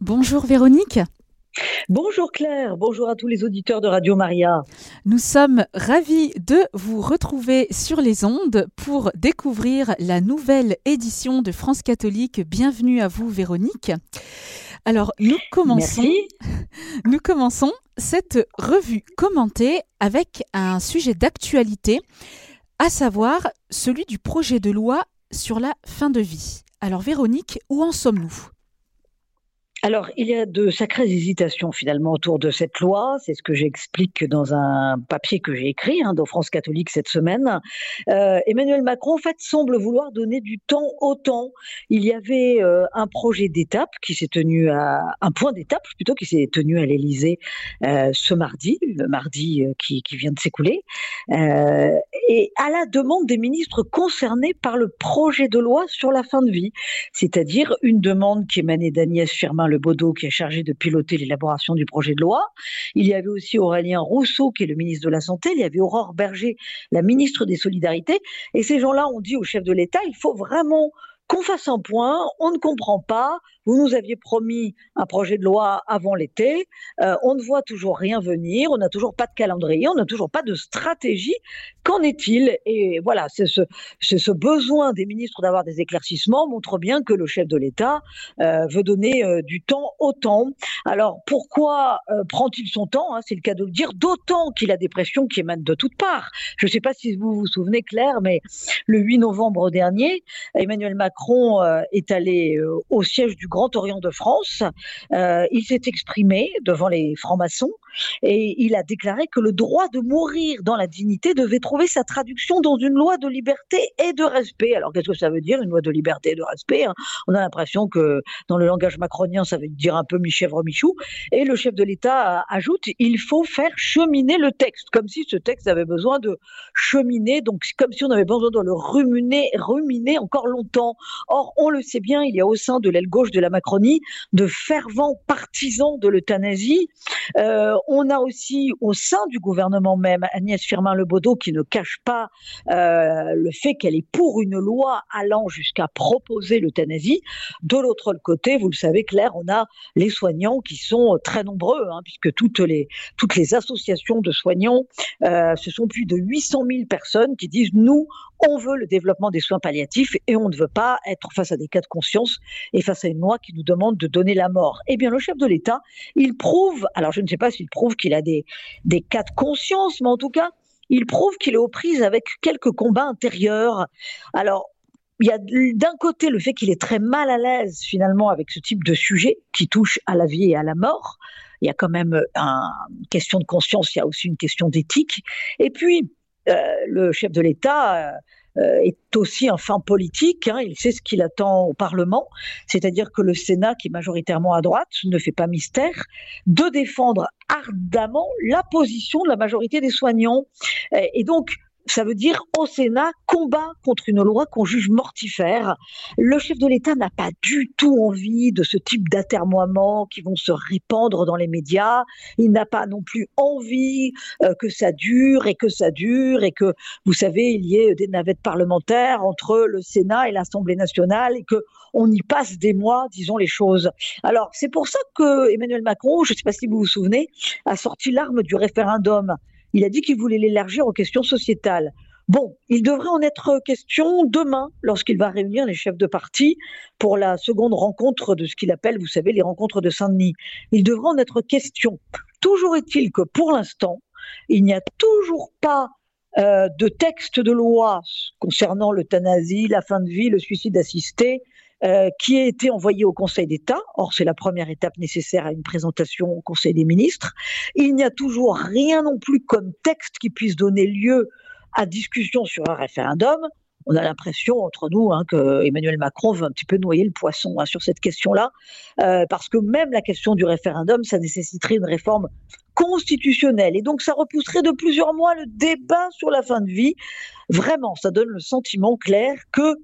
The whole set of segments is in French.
Bonjour Véronique. Bonjour Claire, bonjour à tous les auditeurs de Radio Maria. Nous sommes ravis de vous retrouver sur les ondes pour découvrir la nouvelle édition de France catholique. Bienvenue à vous Véronique. Alors nous commençons, nous commençons cette revue commentée avec un sujet d'actualité, à savoir celui du projet de loi sur la fin de vie. Alors Véronique, où en sommes-nous? Alors, il y a de sacrées hésitations finalement autour de cette loi. C'est ce que j'explique dans un papier que j'ai écrit hein, dans France catholique cette semaine. Euh, Emmanuel Macron, en fait, semble vouloir donner du temps au temps. Il y avait euh, un projet d'étape qui s'est tenu à un point d'étape plutôt qui s'est tenu à l'Élysée euh, ce mardi, le mardi qui, vient de s'écouler, et à la demande des ministres concernés par le projet de loi sur la fin de vie, c'est-à-dire une demande qui émanait d'Agnès Firmin le Baudot qui est chargé de piloter l'élaboration du projet de loi. Il y avait aussi Aurélien Rousseau qui est le ministre de la Santé. Il y avait Aurore Berger, la ministre des Solidarités. Et ces gens-là ont dit au chef de l'État, il faut vraiment qu'on fasse un point, on ne comprend pas, vous nous aviez promis un projet de loi avant l'été, euh, on ne voit toujours rien venir, on n'a toujours pas de calendrier, on n'a toujours pas de stratégie. Qu'en est-il? Et voilà, c'est ce, besoin des ministres d'avoir des éclaircissements montre bien que le chef de l'État euh, veut donner euh, du temps au temps. Alors pourquoi prend-il son temps hein, C'est le cas de le dire, d'autant qu'il a des pressions qui émanent de toutes parts. Je ne sais pas si vous vous souvenez, Claire, mais le 8 novembre dernier, Emmanuel Macron est allé au siège du Grand Orient de France. Euh, il s'est exprimé devant les francs-maçons et il a déclaré que le droit de mourir dans la dignité devait trouver sa traduction dans une loi de liberté et de respect. Alors qu'est-ce que ça veut dire une loi de liberté et de respect hein? On a l'impression que dans le langage macronien, ça veut dire un peu mi-chèvre, mi-chou. Et le chef de l'État ajoute il faut faire cheminer le texte, comme si ce texte avait besoin de cheminer, donc comme si on avait besoin de le ruminer, ruminer encore longtemps. Or, on le sait bien, il y a au sein de l'aile gauche de la Macronie de fervents partisans de l'euthanasie. Euh, on a aussi au sein du gouvernement même Agnès Firmin-Lebaudot qui ne cache pas euh, le fait qu'elle est pour une loi allant jusqu'à proposer l'euthanasie. De l'autre côté, vous le savez, Claire, on a les soignants qui sont très nombreux, hein, puisque toutes les, toutes les associations de soignants, euh, ce sont plus de 800 000 personnes qui disent nous, on veut le développement des soins palliatifs et on ne veut pas être face à des cas de conscience et face à une qui nous demande de donner la mort. Eh bien, le chef de l'État, il prouve, alors je ne sais pas s'il prouve qu'il a des, des cas de conscience, mais en tout cas, il prouve qu'il est aux prises avec quelques combats intérieurs. Alors, il y a d'un côté le fait qu'il est très mal à l'aise finalement avec ce type de sujet qui touche à la vie et à la mort. Il y a quand même une question de conscience, il y a aussi une question d'éthique. Et puis, euh, le chef de l'État euh, est aussi un fin politique. Hein, il sait ce qu'il attend au Parlement, c'est-à-dire que le Sénat, qui est majoritairement à droite, ne fait pas mystère de défendre ardemment la position de la majorité des soignants. Et donc, ça veut dire au Sénat combat contre une loi qu'on juge mortifère. Le chef de l'État n'a pas du tout envie de ce type d'atermoiements qui vont se répandre dans les médias. Il n'a pas non plus envie euh, que ça dure et que ça dure et que, vous savez, il y ait des navettes parlementaires entre le Sénat et l'Assemblée nationale et que on y passe des mois, disons les choses. Alors, c'est pour ça que Emmanuel Macron, je ne sais pas si vous vous souvenez, a sorti l'arme du référendum il a dit qu'il voulait l'élargir aux questions sociétales. Bon, il devrait en être question demain lorsqu'il va réunir les chefs de parti pour la seconde rencontre de ce qu'il appelle, vous savez, les rencontres de Saint-Denis. Il devrait en être question. Toujours est-il que pour l'instant, il n'y a toujours pas euh, de texte de loi concernant l'euthanasie, la fin de vie, le suicide assisté, euh, qui a été envoyé au Conseil d'État. Or, c'est la première étape nécessaire à une présentation au Conseil des ministres. Il n'y a toujours rien non plus comme texte qui puisse donner lieu à discussion sur un référendum. On a l'impression entre nous hein, que Emmanuel Macron veut un petit peu noyer le poisson hein, sur cette question-là, euh, parce que même la question du référendum, ça nécessiterait une réforme constitutionnelle, et donc ça repousserait de plusieurs mois le débat sur la fin de vie. Vraiment, ça donne le sentiment clair que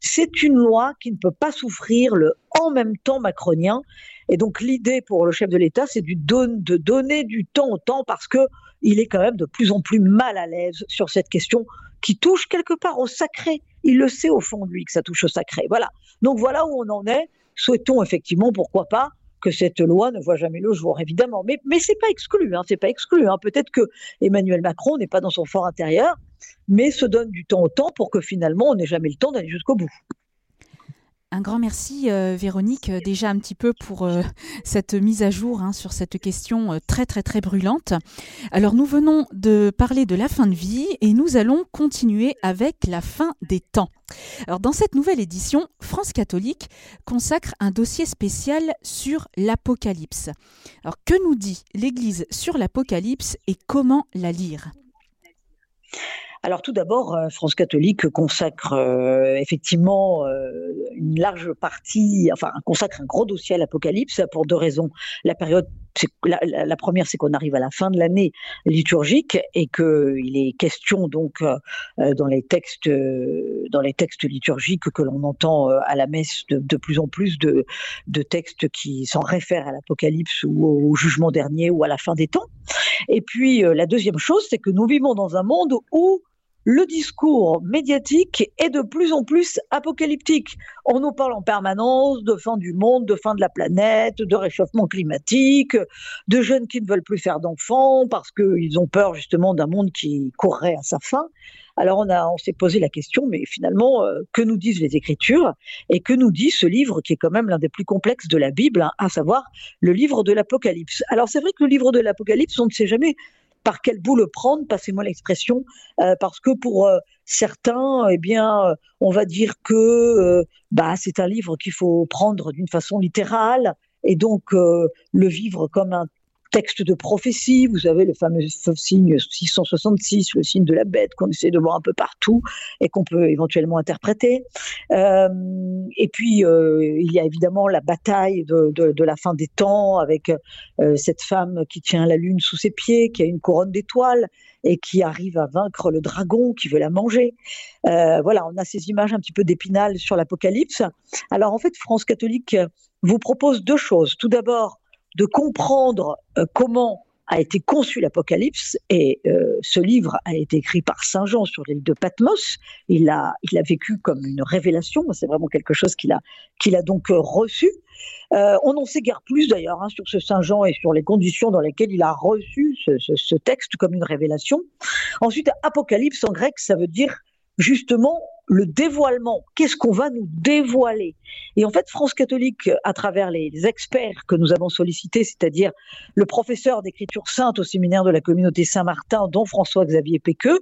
c'est une loi qui ne peut pas souffrir le en même temps macronien. Et donc l'idée pour le chef de l'État, c'est de donner du temps au temps parce que il est quand même de plus en plus mal à l'aise sur cette question qui touche quelque part au sacré. Il le sait au fond de lui que ça touche au sacré. Voilà. Donc voilà où on en est. Souhaitons effectivement, pourquoi pas, que cette loi ne voit jamais le jour, évidemment. Mais, mais c'est pas exclu, hein, c'est pas exclu. Hein. Peut-être que Emmanuel Macron n'est pas dans son fort intérieur, mais se donne du temps au temps pour que finalement on n'ait jamais le temps d'aller jusqu'au bout. Un grand merci euh, Véronique euh, déjà un petit peu pour euh, cette mise à jour hein, sur cette question très très très brûlante. Alors nous venons de parler de la fin de vie et nous allons continuer avec la fin des temps. Alors dans cette nouvelle édition, France catholique consacre un dossier spécial sur l'Apocalypse. Alors que nous dit l'Église sur l'Apocalypse et comment la lire? Alors tout d'abord, euh, France catholique consacre euh, effectivement euh, une large partie, enfin consacre un gros dossier à l'Apocalypse pour deux raisons. La période, la, la, première, c'est qu'on arrive à la fin de l'année liturgique et qu'il est question donc dans les textes, dans les textes liturgiques que l'on entend à la messe de, de, plus en plus de, de textes qui s'en réfèrent à l'Apocalypse ou au jugement dernier ou à la fin des temps. Et puis la deuxième chose, c'est que nous vivons dans un monde où le discours médiatique est de plus en plus apocalyptique. On nous parle en permanence de fin du monde, de fin de la planète, de réchauffement climatique, de jeunes qui ne veulent plus faire d'enfants parce qu'ils ont peur justement d'un monde qui courrait à sa fin. Alors on, a, on s'est posé la question, mais finalement, euh, que nous disent les Écritures et que nous dit ce livre qui est quand même l'un des plus complexes de la Bible, hein, à savoir le livre de l'Apocalypse. Alors c'est vrai que le livre de l'Apocalypse, on ne sait jamais par quel bout le prendre, passez-moi l'expression, euh, parce que pour euh, certains, eh bien, euh, on va dire que bah, c'est un livre qu'il faut prendre d'une façon littérale et donc le vivre comme un texte de prophétie, vous avez le fameux signe 666, le signe de la bête qu'on essaie de voir un peu partout et qu'on peut éventuellement interpréter. Euh, et puis, euh, il y a évidemment la bataille de, de, de la fin des temps avec euh, cette femme qui tient la lune sous ses pieds, qui a une couronne d'étoiles et qui arrive à vaincre le dragon qui veut la manger. Euh, voilà, on a ces images un petit peu d'épinal sur l'Apocalypse. Alors en fait, France catholique vous propose deux choses. Tout d'abord, de comprendre euh, comment a été conçu l'Apocalypse et euh, ce livre a été écrit par Saint Jean sur l'île de Patmos. Il l'a il a vécu comme une révélation. C'est vraiment quelque chose qu'il a a donc euh, reçu. on n'en sait guère plus d'ailleurs hein, sur ce Saint Jean et sur les conditions dans lesquelles il a reçu ce texte comme une révélation. Ensuite, Apocalypse en grec, ça veut dire justement le dévoilement. Qu'est-ce qu'on va nous dévoiler? Et en fait, France catholique, à travers les experts que nous avons sollicités, c'est-à-dire le professeur d'écriture sainte au séminaire de la communauté Saint-Martin, dont François-Xavier Péqueux,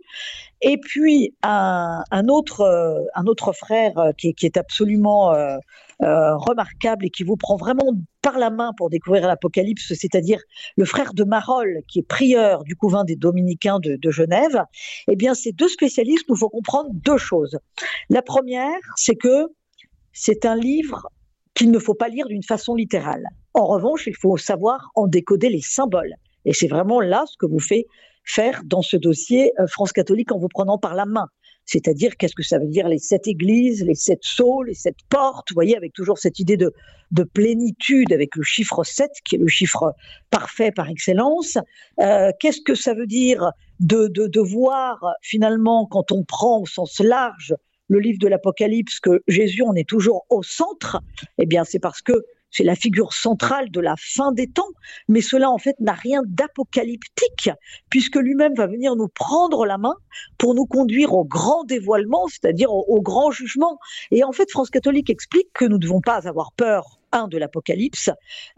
et puis un, autre, un autre frère euh, qui, est absolument euh, remarquable et qui vous prend vraiment par la main pour découvrir l'Apocalypse, c'est-à-dire le frère de Marolles, qui est prieur du couvent des Dominicains de, de Genève, eh bien, ces deux spécialistes nous font comprendre deux choses. La première, c'est que c'est un livre qu'il ne faut pas lire d'une façon littérale. En revanche, il faut savoir en décoder les symboles. Et c'est vraiment là ce que vous fait faire dans ce dossier euh, France catholique en vous prenant par la main c'est-à-dire qu'est-ce que ça veut dire les sept églises, les sept sceaux, les sept portes, vous voyez, avec toujours cette idée de, de plénitude, avec le chiffre 7, qui est le chiffre parfait par excellence. Euh, qu'est-ce que ça veut dire de, de voir finalement, quand on prend au sens large le livre de l'Apocalypse, que Jésus, on est toujours au centre, eh bien c'est parce que c'est la figure centrale de la fin des temps, mais cela en fait n'a rien d'apocalyptique, puisque lui-même va venir nous prendre la main pour nous conduire au grand dévoilement, c'est-à-dire au, grand jugement. Et en fait, France catholique explique que nous ne devons pas avoir peur, un, de l'Apocalypse,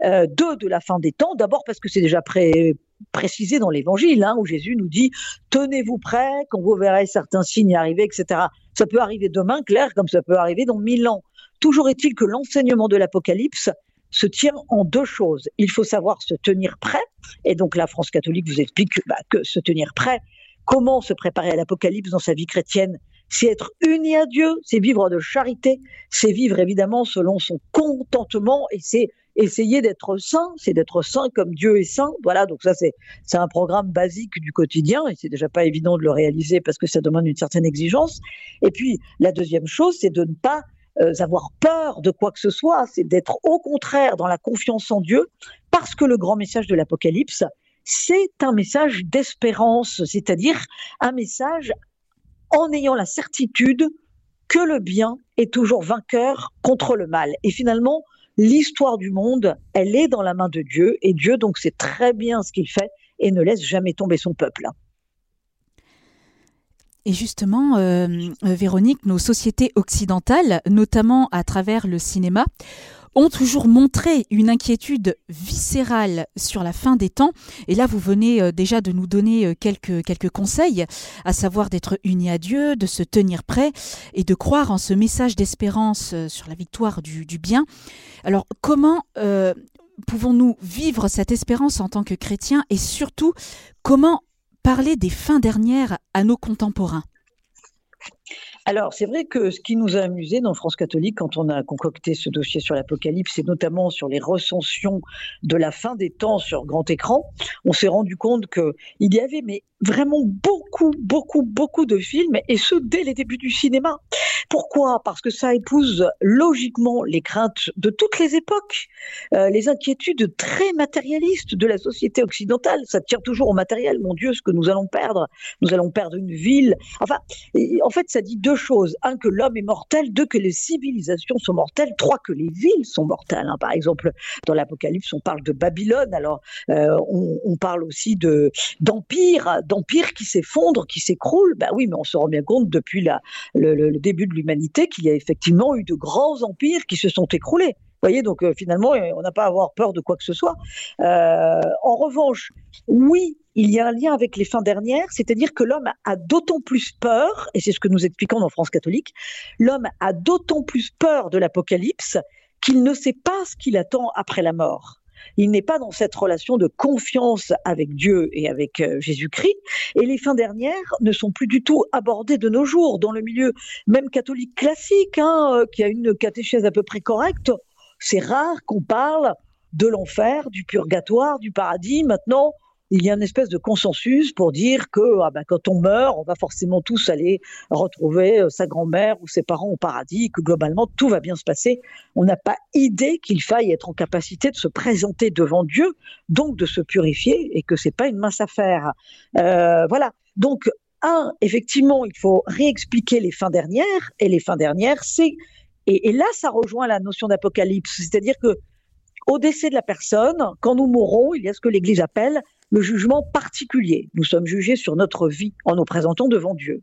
euh, deux, de la fin des temps, d'abord parce que c'est déjà précisé dans l'évangile, hein, où Jésus nous dit tenez-vous prêts quand vous verrez certains signes arriver, etc. Ça peut arriver demain, clair, comme ça peut arriver dans mille ans. Toujours est-il que l'enseignement de l'Apocalypse se tient en deux choses. Il faut savoir se tenir prêt, et donc la France catholique vous explique bah, que se tenir prêt, comment se préparer à l'Apocalypse dans sa vie chrétienne, c'est être uni à Dieu, c'est vivre de charité, c'est vivre évidemment selon son contentement, et c'est essayer d'être saint, c'est d'être saint comme Dieu est saint. Voilà, donc ça c'est c'est un programme basique du quotidien et c'est déjà pas évident de le réaliser parce que ça demande une certaine exigence. Et puis la deuxième chose, c'est de ne pas euh, avoir peur de quoi que ce soit, c'est d'être au contraire dans la confiance en Dieu, parce que le grand message de l'Apocalypse, c'est un message d'espérance, c'est-à-dire un message en ayant la certitude que le bien est toujours vainqueur contre le mal. Et finalement, l'histoire du monde, elle est dans la main de Dieu, et Dieu donc sait très bien ce qu'il fait et ne laisse jamais tomber son peuple. Et justement, euh, euh, Véronique, nos sociétés occidentales, notamment à travers le cinéma, ont toujours montré une inquiétude viscérale sur la fin des temps. Et là, vous venez euh, déjà de nous donner quelques, conseils, à savoir d'être unis à Dieu, de se tenir prêt et de croire en ce message d'espérance sur la victoire du, du, bien. Alors, comment pouvons-nous vivre cette espérance en tant que chrétiens? Et surtout, comment parler des fins dernières à nos contemporains alors, c'est vrai que ce qui nous a amusé dans France catholique quand on a concocté ce dossier sur l'Apocalypse, et notamment sur les recensions de la fin des temps sur grand écran, on s'est rendu compte qu'il y avait mais vraiment beaucoup, beaucoup, beaucoup de films, et ce dès les débuts du cinéma. Pourquoi? Parce que ça épouse logiquement les craintes de toutes les époques, euh, les inquiétudes très matérialistes de la société occidentale. Ça tire toujours au matériel. Mon Dieu, ce que nous allons perdre, nous allons perdre une ville. Enfin, en fait, ça dit deux choses. Un, que l'homme est mortel. Deux, que les civilisations sont mortelles. Trois, que les villes sont mortelles. Hein. Par exemple, dans l'Apocalypse, on parle de Babylone. Alors, euh, on, parle aussi de d'empire, d'empire qui s'effondre, qui s'écroule. Ben oui, mais on se rend bien compte depuis la, le début de l'humanité qu'il y a effectivement eu de grands empires qui se sont écroulés. Voyez, donc euh, finalement, euh, on n'a pas à avoir peur de quoi que ce soit. Euh, en revanche, oui, il y a un lien avec les fins dernières, c'est-à-dire que l'homme a d'autant plus peur, et c'est ce que nous expliquons dans France catholique, l'homme a d'autant plus peur de l'apocalypse qu'il ne sait pas ce qu'il attend après la mort. Il n'est pas dans cette relation de confiance avec Dieu et avec Jésus-Christ. Et les fins dernières ne sont plus du tout abordées de nos jours. Dans le milieu même catholique classique, hein, qui a une catéchèse à peu près correcte, c'est rare qu'on parle de l'enfer, du purgatoire, du paradis. Maintenant, il y a une espèce de consensus pour dire que ah ben, quand on meurt, on va forcément tous aller retrouver euh, sa grand-mère ou ses parents au paradis, que globalement tout va bien se passer. On n'a pas idée qu'il faille être en capacité de se présenter devant Dieu, donc de se purifier, et que c'est pas une mince affaire. Euh, voilà. Donc un, effectivement, il faut réexpliquer les fins dernières, et les fins dernières, c'est et, là, ça rejoint la notion d'apocalypse, c'est-à-dire que au décès de la personne, quand nous mourrons, il y a ce que l'Église appelle le jugement particulier. Nous sommes jugés sur notre vie en nous présentant devant Dieu.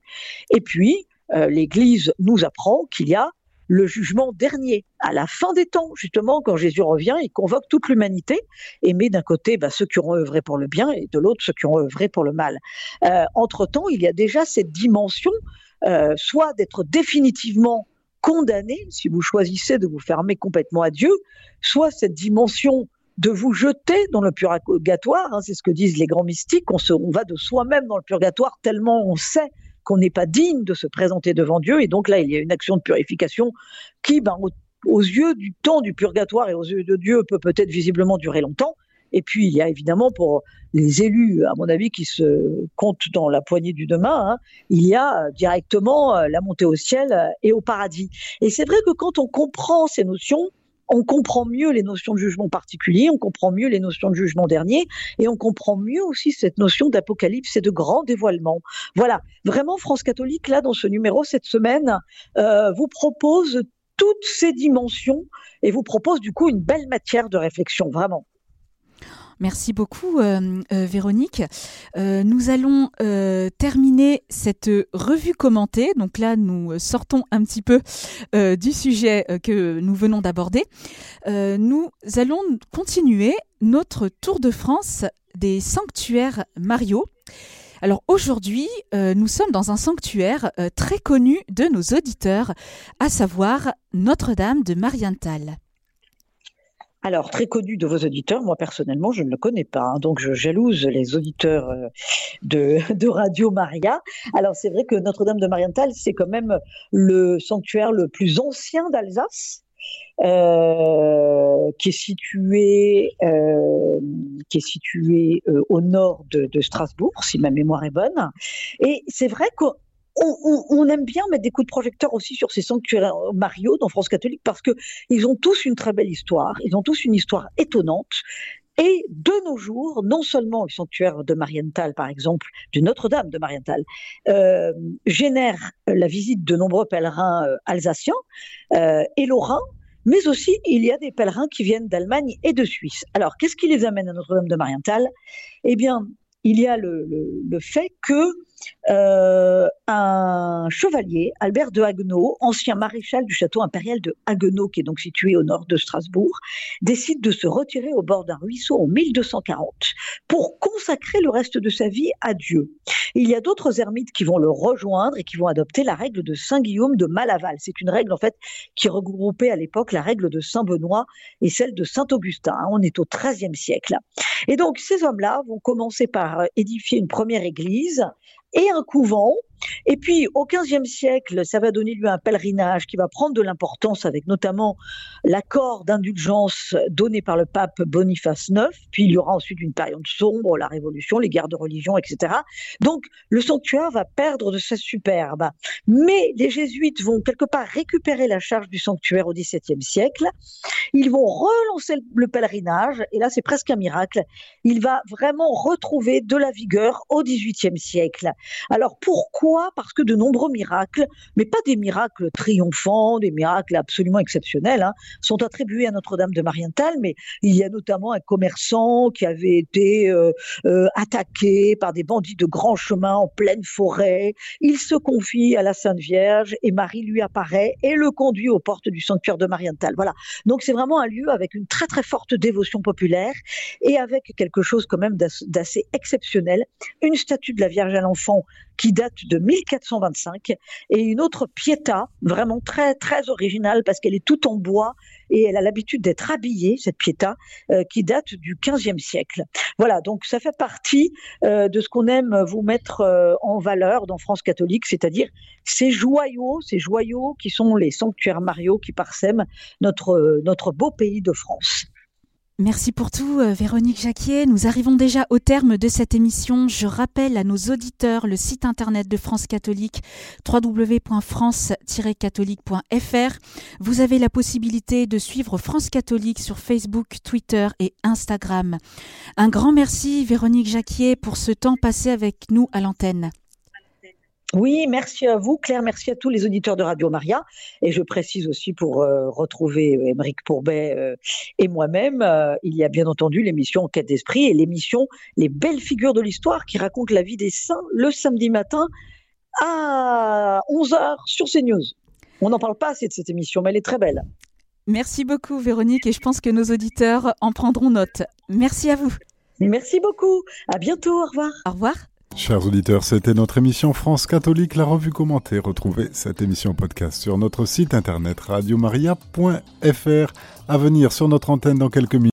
Et puis, euh, l'Église nous apprend qu'il y a le jugement dernier, à la fin des temps, justement, quand Jésus revient, il convoque toute l'humanité et met d'un côté bah, ceux qui ont œuvré pour le bien et de l'autre ceux qui ont œuvré pour le mal. Euh, entre-temps, il y a déjà cette dimension, euh, soit d'être définitivement condamné si vous choisissez de vous fermer complètement à Dieu, soit cette dimension de vous jeter dans le purgatoire. Hein, c'est ce que disent les grands mystiques. On, se, va de soi-même dans le purgatoire tellement on sait qu'on n'est pas digne de se présenter devant Dieu. Et donc là, il y a une action de purification qui, ben, aux, yeux du temps du purgatoire et aux yeux de Dieu, peut peut-être visiblement durer longtemps. Et puis, il y a évidemment pour les élus, à mon avis, qui se comptent dans la poignée du demain, hein, il y a directement euh, la montée au ciel euh, et au paradis. Et c'est vrai que quand on comprend ces notions, on comprend mieux les notions de jugement particulier, on comprend mieux les notions de jugement dernier, et on comprend mieux aussi cette notion d'apocalypse et de grand dévoilement. Voilà, vraiment France catholique, là, dans ce numéro, cette semaine, euh, vous propose toutes ces dimensions et vous propose du coup une belle matière de réflexion, vraiment. Merci beaucoup, euh, euh, Véronique. Euh, nous allons terminer cette revue commentée. Donc là, nous sortons un petit peu du sujet que nous venons d'aborder. nous allons continuer notre tour de France des sanctuaires Mario. Alors aujourd'hui, nous sommes dans un sanctuaire très connu de nos auditeurs, à savoir Notre-Dame de Marienthal. Alors, très connu de vos auditeurs, moi personnellement, je ne le connais pas, hein, donc je jalouse les auditeurs euh, de, Radio Maria. Alors, c'est vrai que Notre-Dame de Marienthal, c'est quand même le sanctuaire le plus ancien d'Alsace. Euh, qui est situé, euh, au nord de, de, Strasbourg, si ma mémoire est bonne. Et c'est vrai qu'on on, aime bien mettre des coups de projecteur aussi sur ces sanctuaires Mario dans France catholique parce que ils ont tous une très belle histoire, ils ont tous une histoire étonnante. Et de nos jours, non seulement le sanctuaire de Marienthal, par exemple, de Notre-Dame de Marienthal, euh, génère la visite de nombreux pèlerins euh, alsaciens euh, et lorrains, mais aussi il y a des pèlerins qui viennent d'Allemagne et de Suisse. Alors, qu'est-ce qui les amène à Notre-Dame de Marienthal? Eh bien, il y a le fait que euh, un chevalier, Albert de Haguenau, ancien maréchal du château impérial de Haguenau, qui est donc situé au nord de Strasbourg, décide de se retirer au bord d'un ruisseau en 1240 pour consacrer le reste de sa vie à Dieu. Il y a d'autres ermites qui vont le rejoindre et qui vont adopter la règle de Saint Guillaume de Malaval. C'est une règle en fait qui regroupait à l'époque la règle de Saint Benoît et celle de Saint Augustin. On est au XIIIe siècle. Et donc ces hommes-là vont commencer par édifier une première église et un couvent et puis, au XVe siècle, ça va donner lieu à un pèlerinage qui va prendre de l'importance avec notamment l'accord d'indulgence donné par le pape Boniface IX. Puis, il y aura ensuite une période sombre, la Révolution, les guerres de religion, etc. Donc, le sanctuaire va perdre de sa superbe. Mais les jésuites vont quelque part récupérer la charge du sanctuaire au XVIIe siècle. Ils vont relancer le pèlerinage, et là, c'est presque un miracle. Il va vraiment retrouver de la vigueur au XVIIIe siècle. Alors, pourquoi parce que de nombreux miracles, mais pas des miracles triomphants, des miracles absolument exceptionnels, hein, sont attribués à Notre-Dame de Marienthal, mais il y a notamment un commerçant qui avait été euh, euh, attaqué par des bandits de grand chemin en pleine forêt. Il se confie à la Sainte Vierge et Marie lui apparaît et le conduit aux portes du sanctuaire de Marienthal. Voilà. Donc c'est vraiment un lieu avec une très très forte dévotion populaire et avec quelque chose quand même d'assez exceptionnel, une statue de la Vierge à l'enfant qui date de 1425 et une autre Pietà, vraiment très très originale parce qu'elle est toute en bois et elle a l'habitude d'être habillée, cette Pietà, euh, qui date du 15e siècle. Voilà, donc ça fait partie euh, de ce qu'on aime vous mettre euh, en valeur dans France catholique, c'est-à-dire ces joyaux, ces joyaux qui sont les sanctuaires mariaux qui parsèment notre, notre beau pays de France. Merci pour tout, euh, Véronique Jacquier. Nous arrivons déjà au terme de cette émission. Je rappelle à nos auditeurs le site internet de France Catholique, www.france-catholique.fr. Vous avez la possibilité de suivre France Catholique sur Facebook, Twitter et Instagram. Un grand merci, Véronique Jacquier, pour ce temps passé avec nous à l'antenne. Oui, merci à vous, Claire. Merci à tous les auditeurs de Radio Maria. Et je précise aussi pour euh, retrouver Émeric Pourbet euh, et moi-même, euh, il y a bien entendu l'émission Enquête d'esprit et l'émission Les belles figures de l'histoire qui raconte la vie des saints le samedi matin à 11h sur CNews. On n'en parle pas assez de cette émission, mais elle est très belle. Merci beaucoup, Véronique, et je pense que nos auditeurs en prendront note. Merci à vous. Merci beaucoup. À bientôt. Au revoir. Au revoir. Chers auditeurs, c'était notre émission France catholique, la revue commentée. Retrouvez cette émission podcast sur notre site internet radiomaria.fr. À venir sur notre antenne dans quelques minutes.